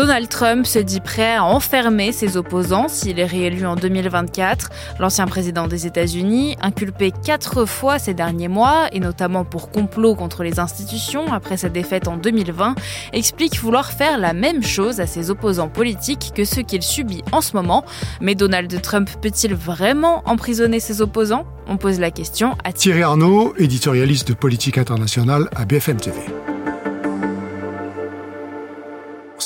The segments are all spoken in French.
Donald Trump se dit prêt à enfermer ses opposants s'il est réélu en 2024. L'ancien président des États-Unis, inculpé quatre fois ces derniers mois, et notamment pour complot contre les institutions après sa défaite en 2020, explique vouloir faire la même chose à ses opposants politiques que ceux qu'il subit en ce moment. Mais Donald Trump peut-il vraiment emprisonner ses opposants? On pose la question à Thierry Arnaud, éditorialiste de politique internationale à BFM TV.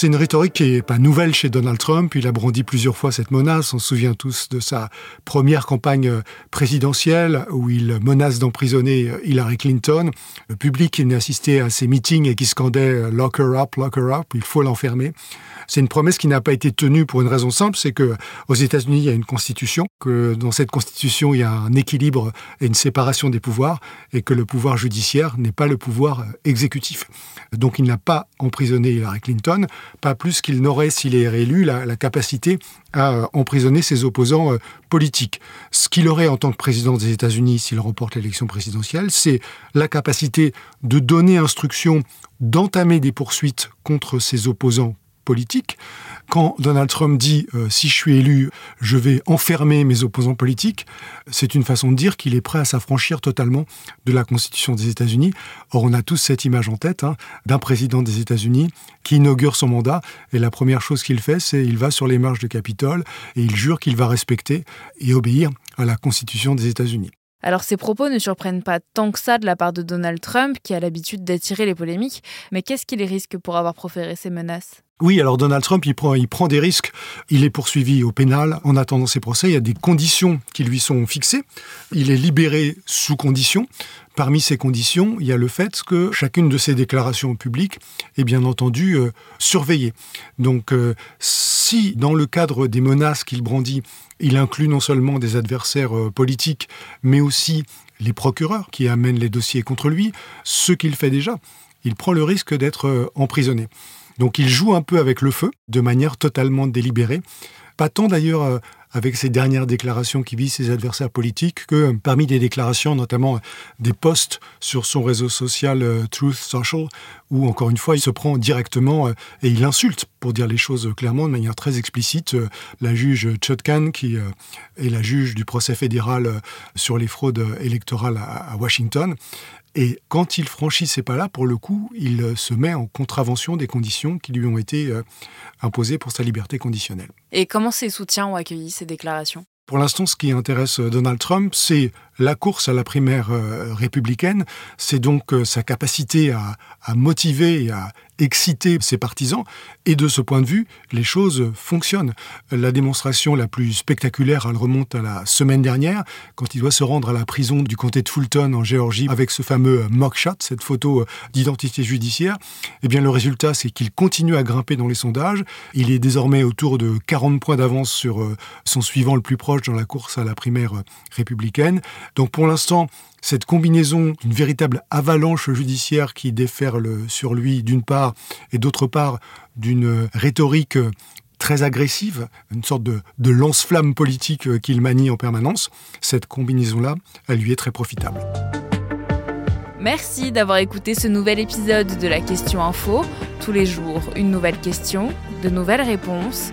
C'est une rhétorique qui n'est pas nouvelle chez Donald Trump. Il a brandi plusieurs fois cette menace. On se souvient tous de sa première campagne présidentielle où il menace d'emprisonner Hillary Clinton. Le public qui venait assister à ces meetings et qui scandait Lock her up, lock her up, il faut l'enfermer. C'est une promesse qui n'a pas été tenue pour une raison simple, c'est que aux États-Unis, il y a une constitution, que dans cette constitution, il y a un équilibre et une séparation des pouvoirs, et que le pouvoir judiciaire n'est pas le pouvoir exécutif. Donc il n'a pas emprisonné Hillary Clinton, pas plus qu'il n'aurait, s'il est réélu, la, capacité à emprisonner ses opposants euh, politiques. Ce qu'il aurait en tant que président des États-Unis s'il remporte l'élection présidentielle, c'est la capacité de donner instruction d'entamer des poursuites contre ses opposants politique. Quand Donald Trump dit euh, si je suis élu, je vais enfermer mes opposants politiques, c'est une façon de dire qu'il est prêt à s'affranchir totalement de la Constitution des États-Unis. Or, on a tous cette image en tête hein, d'un président des États-Unis qui inaugure son mandat et la première chose qu'il fait, c'est il va sur les marches du Capitole et il jure qu'il va respecter et obéir à la Constitution des États-Unis. Alors ces propos ne surprennent pas tant que ça de la part de Donald Trump, qui a l'habitude d'attirer les polémiques, mais qu'est-ce qu'il risque pour avoir proféré ces menaces? Oui, alors Donald Trump, il prend, des risques. Il est poursuivi au pénal en attendant ses procès. Il y a des conditions qui lui sont fixées. Il est libéré sous conditions. Parmi ces conditions, il y a le fait que chacune de ses déclarations publiques est bien entendu euh, surveillée. Donc, euh, si dans le cadre des menaces qu'il brandit, il inclut non seulement des adversaires euh, politiques, mais aussi les procureurs qui amènent les dossiers contre lui, ce qu'il fait déjà, il prend le risque d'être emprisonné. Donc il joue un peu avec le feu, de manière totalement délibérée. Pas tant d'ailleurs euh, avec ses dernières déclarations qui visent ses adversaires politiques que euh, parmi des déclarations, notamment euh, des posts sur son réseau social Truth Social, où encore une fois il se prend directement et il insulte, pour dire les choses clairement, de manière très explicite, la juge Chutkan, qui est la juge du procès fédéral sur les fraudes électorales à Washington. Et quand il franchit ces pas-là, pour le coup, il se met en contravention des conditions qui lui ont été imposées pour sa liberté conditionnelle. Ses soutiens ont accueilli ces déclarations? Pour l'instant, ce qui intéresse euh, Donald Trump, c'est la course à la primaire républicaine. C'est donc sa capacité à, motiver et à exciter ses partisans. Et de ce point de vue, les choses fonctionnent. La démonstration la plus spectaculaire, elle remonte à la semaine dernière, quand il doit se rendre à la prison du comté de Fulton en Géorgie avec ce fameux mockshot, cette photo d'identité judiciaire. Eh bien, le résultat, c'est qu'il continue à grimper dans les sondages. Il est désormais autour de 40 points d'avance sur euh, son suivant le plus proche dans la course à la primaire républicaine. Donc, pour l'instant, cette combinaison d'une véritable avalanche judiciaire qui déferle sur lui d'une part et d'autre part d'une rhétorique très agressive, une sorte de, lance-flamme politique qu'il manie en permanence, cette combinaison-là, elle lui est très profitable. Merci d'avoir écouté ce nouvel épisode de la Question Info. Tous les jours, une nouvelle question, de nouvelles réponses.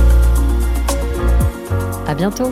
À bientôt